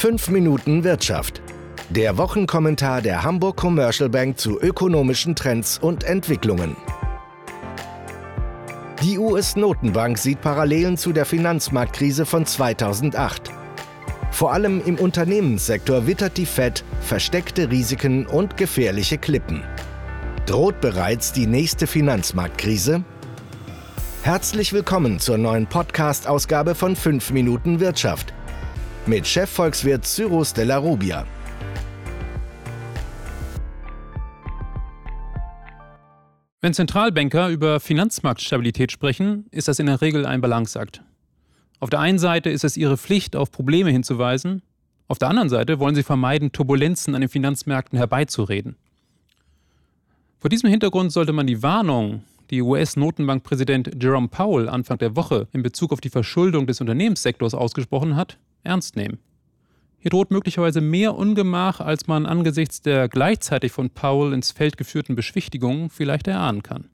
5 Minuten Wirtschaft. Der Wochenkommentar der Hamburg Commercial Bank zu ökonomischen Trends und Entwicklungen. Die US-Notenbank sieht Parallelen zu der Finanzmarktkrise von 2008. Vor allem im Unternehmenssektor wittert die Fed versteckte Risiken und gefährliche Klippen. Droht bereits die nächste Finanzmarktkrise? Herzlich willkommen zur neuen Podcast-Ausgabe von 5 Minuten Wirtschaft mit Chefvolkswirt Cyrus Della Rubia. Wenn Zentralbanker über Finanzmarktstabilität sprechen, ist das in der Regel ein Balanceakt. Auf der einen Seite ist es ihre Pflicht, auf Probleme hinzuweisen, auf der anderen Seite wollen sie vermeiden, Turbulenzen an den Finanzmärkten herbeizureden. Vor diesem Hintergrund sollte man die Warnung, die US-Notenbankpräsident Jerome Powell Anfang der Woche in Bezug auf die Verschuldung des Unternehmenssektors ausgesprochen hat, ernst nehmen. Hier droht möglicherweise mehr Ungemach, als man angesichts der gleichzeitig von Powell ins Feld geführten Beschwichtigungen vielleicht erahnen kann.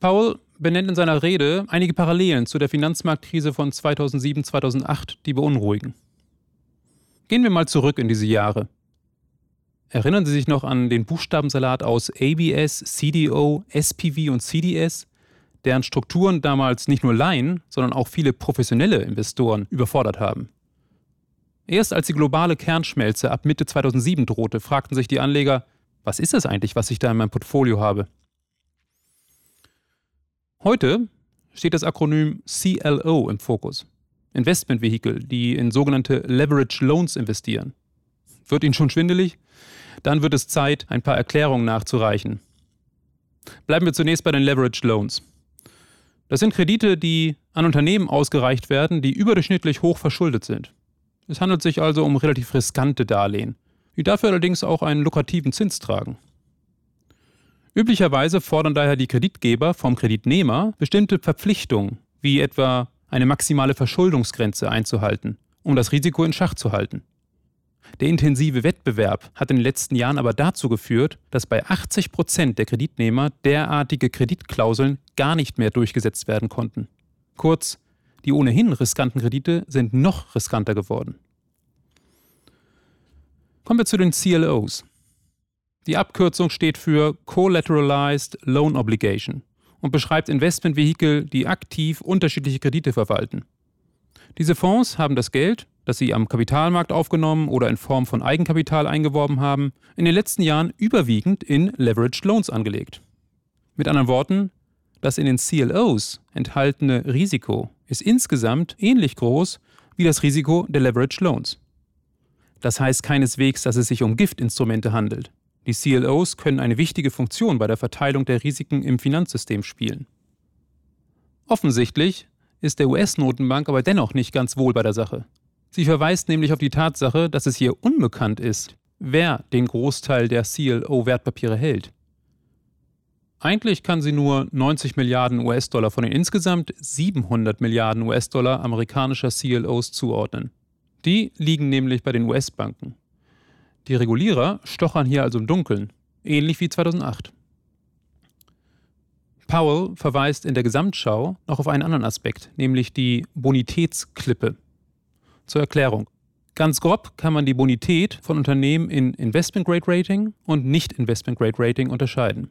Powell benennt in seiner Rede einige Parallelen zu der Finanzmarktkrise von 2007-2008, die beunruhigen. Gehen wir mal zurück in diese Jahre. Erinnern Sie sich noch an den Buchstabensalat aus ABS, CDO, SPV und CDS, deren Strukturen damals nicht nur Laien, sondern auch viele professionelle Investoren überfordert haben? Erst als die globale Kernschmelze ab Mitte 2007 drohte, fragten sich die Anleger, was ist das eigentlich, was ich da in meinem Portfolio habe? Heute steht das Akronym CLO im Fokus. Investmentvehikel, die in sogenannte Leverage Loans investieren. Wird Ihnen schon schwindelig? Dann wird es Zeit, ein paar Erklärungen nachzureichen. Bleiben wir zunächst bei den Leverage Loans. Das sind Kredite, die an Unternehmen ausgereicht werden, die überdurchschnittlich hoch verschuldet sind. Es handelt sich also um relativ riskante Darlehen, die dafür allerdings auch einen lukrativen Zins tragen. Üblicherweise fordern daher die Kreditgeber vom Kreditnehmer bestimmte Verpflichtungen, wie etwa eine maximale Verschuldungsgrenze einzuhalten, um das Risiko in Schach zu halten. Der intensive Wettbewerb hat in den letzten Jahren aber dazu geführt, dass bei 80 Prozent der Kreditnehmer derartige Kreditklauseln gar nicht mehr durchgesetzt werden konnten. Kurz, die ohnehin riskanten Kredite sind noch riskanter geworden. Kommen wir zu den CLOs. Die Abkürzung steht für Collateralized Loan Obligation und beschreibt Investmentvehikel, die aktiv unterschiedliche Kredite verwalten. Diese Fonds haben das Geld, das sie am Kapitalmarkt aufgenommen oder in Form von Eigenkapital eingeworben haben, in den letzten Jahren überwiegend in Leveraged Loans angelegt. Mit anderen Worten, das in den CLOs enthaltene Risiko ist insgesamt ähnlich groß wie das Risiko der Leveraged Loans. Das heißt keineswegs, dass es sich um Giftinstrumente handelt. Die CLOs können eine wichtige Funktion bei der Verteilung der Risiken im Finanzsystem spielen. Offensichtlich ist der US-Notenbank aber dennoch nicht ganz wohl bei der Sache. Sie verweist nämlich auf die Tatsache, dass es hier unbekannt ist, wer den Großteil der CLO-Wertpapiere hält. Eigentlich kann sie nur 90 Milliarden US-Dollar von den insgesamt 700 Milliarden US-Dollar amerikanischer CLOs zuordnen. Die liegen nämlich bei den US-Banken. Die Regulierer stochern hier also im Dunkeln, ähnlich wie 2008. Powell verweist in der Gesamtschau noch auf einen anderen Aspekt, nämlich die Bonitätsklippe. Zur Erklärung. Ganz grob kann man die Bonität von Unternehmen in Investment Grade Rating und Nicht Investment Grade Rating unterscheiden.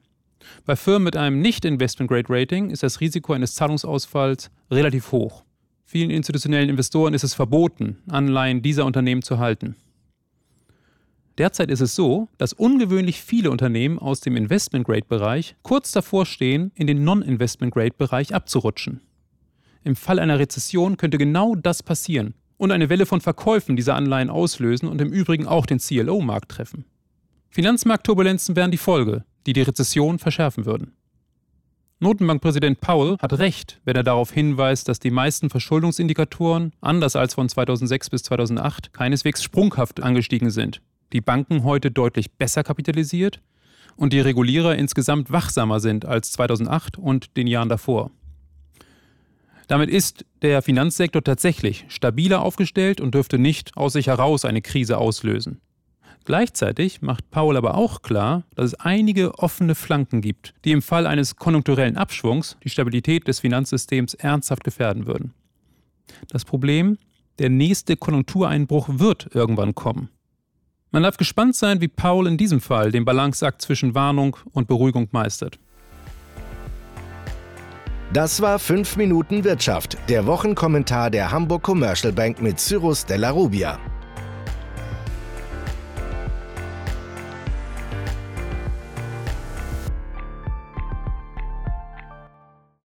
Bei Firmen mit einem Nicht Investment Grade Rating ist das Risiko eines Zahlungsausfalls relativ hoch. Vielen institutionellen Investoren ist es verboten, Anleihen dieser Unternehmen zu halten. Derzeit ist es so, dass ungewöhnlich viele Unternehmen aus dem Investment Grade Bereich kurz davor stehen, in den Non-Investment Grade Bereich abzurutschen. Im Fall einer Rezession könnte genau das passieren und eine Welle von Verkäufen dieser Anleihen auslösen und im Übrigen auch den CLO-Markt treffen. Finanzmarktturbulenzen wären die Folge, die die Rezession verschärfen würden. Notenbankpräsident Powell hat recht, wenn er darauf hinweist, dass die meisten Verschuldungsindikatoren, anders als von 2006 bis 2008, keineswegs sprunghaft angestiegen sind. Die Banken heute deutlich besser kapitalisiert und die Regulierer insgesamt wachsamer sind als 2008 und den Jahren davor. Damit ist der Finanzsektor tatsächlich stabiler aufgestellt und dürfte nicht aus sich heraus eine Krise auslösen. Gleichzeitig macht Paul aber auch klar, dass es einige offene Flanken gibt, die im Fall eines konjunkturellen Abschwungs die Stabilität des Finanzsystems ernsthaft gefährden würden. Das Problem, Der nächste Konjunktureinbruch wird irgendwann kommen. Man darf gespannt sein, wie Paul in diesem Fall den Balanceakt zwischen Warnung und Beruhigung meistert. Das war 5 Minuten Wirtschaft, der Wochenkommentar der Hamburg Commercial Bank mit Cyrus Della Rubia.